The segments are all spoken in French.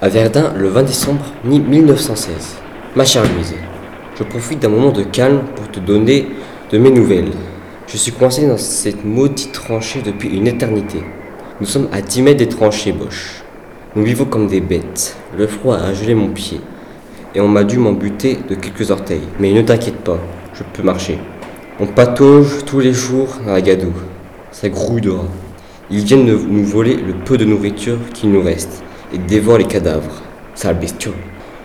À Verdun, le 20 décembre 1916. Ma chère Louise, je profite d'un moment de calme pour te donner de mes nouvelles. Je suis coincé dans cette maudite tranchée depuis une éternité. Nous sommes à 10 mètres des tranchées, Bosch. Nous vivons comme des bêtes. Le froid a gelé mon pied. Et on m'a dû m'en buter de quelques orteils. Mais ne t'inquiète pas, je peux marcher. On patauge tous les jours dans la gadoue. Ça grouille dehors. Ils viennent nous voler le peu de nourriture qu'il nous reste et dévorent les cadavres. Sale bestiaux.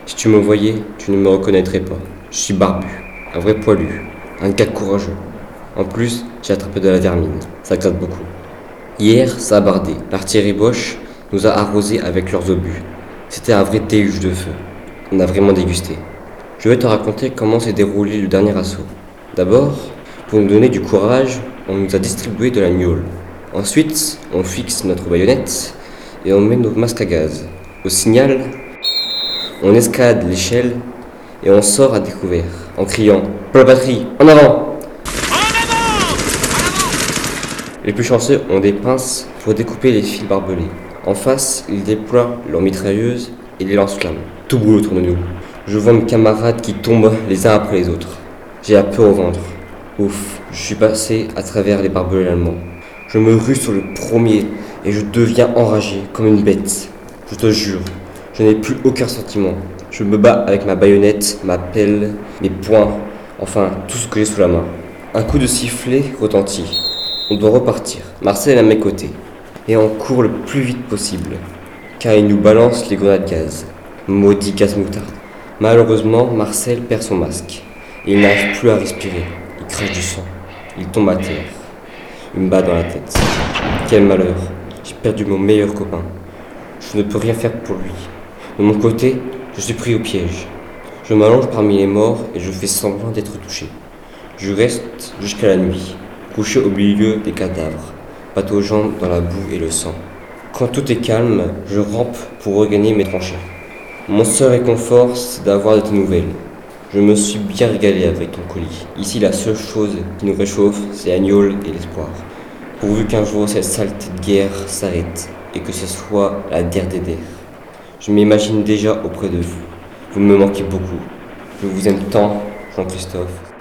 Si tu me voyais, tu ne me reconnaîtrais pas. Je suis barbu, un vrai poilu, un gars courageux. En plus, j'ai attrapé de la vermine. Ça gratte beaucoup. Hier, ça a bardé. L'artillerie Bosch nous a arrosés avec leurs obus. C'était un vrai déluge de feu. On a vraiment dégusté. Je vais te raconter comment s'est déroulé le dernier assaut. D'abord, pour nous donner du courage, on nous a distribué de la gnôle. Ensuite, on fixe notre baïonnette et on met nos masques à gaz. Au signal, on escalade l'échelle et on sort à découvert en criant Pour la batterie, en avant Les plus chanceux ont des pinces pour découper les fils barbelés. En face, ils déploient leurs mitrailleuses et les lance-flammes. Tout boule autour de nous. Je vois mes camarades qui tombent les uns après les autres. J'ai la peur au ventre. Ouf, je suis passé à travers les barbelés allemands. Je me rue sur le premier et je deviens enragé comme une bête. Je te jure, je n'ai plus aucun sentiment. Je me bats avec ma baïonnette, ma pelle, mes poings, enfin tout ce que j'ai sous la main. Un coup de sifflet retentit. On doit repartir. Marcel est à mes côtés. Et on court le plus vite possible. Car il nous balance les grenades gaz. Maudit gaz moutarde. Malheureusement, Marcel perd son masque. Il n'arrive plus à respirer. Il crache du sang. Il tombe à terre. Une balle dans la tête. Quel malheur. J'ai perdu mon meilleur copain. Je ne peux rien faire pour lui. De mon côté, je suis pris au piège. Je m'allonge parmi les morts et je fais semblant d'être touché. Je reste jusqu'à la nuit, couché au milieu des cadavres, pataugeant dans la boue et le sang. Quand tout est calme, je rampe pour regagner mes tranchées. Mon seul réconfort, c'est d'avoir de tes nouvelles. Je me suis bien régalé avec ton colis. Ici, la seule chose qui nous réchauffe, c'est Agnol et l'espoir. Pourvu qu'un jour cette saleté de guerre s'arrête et que ce soit la dernière des der. Je m'imagine déjà auprès de vous. Vous me manquez beaucoup. Je vous aime tant, Jean-Christophe.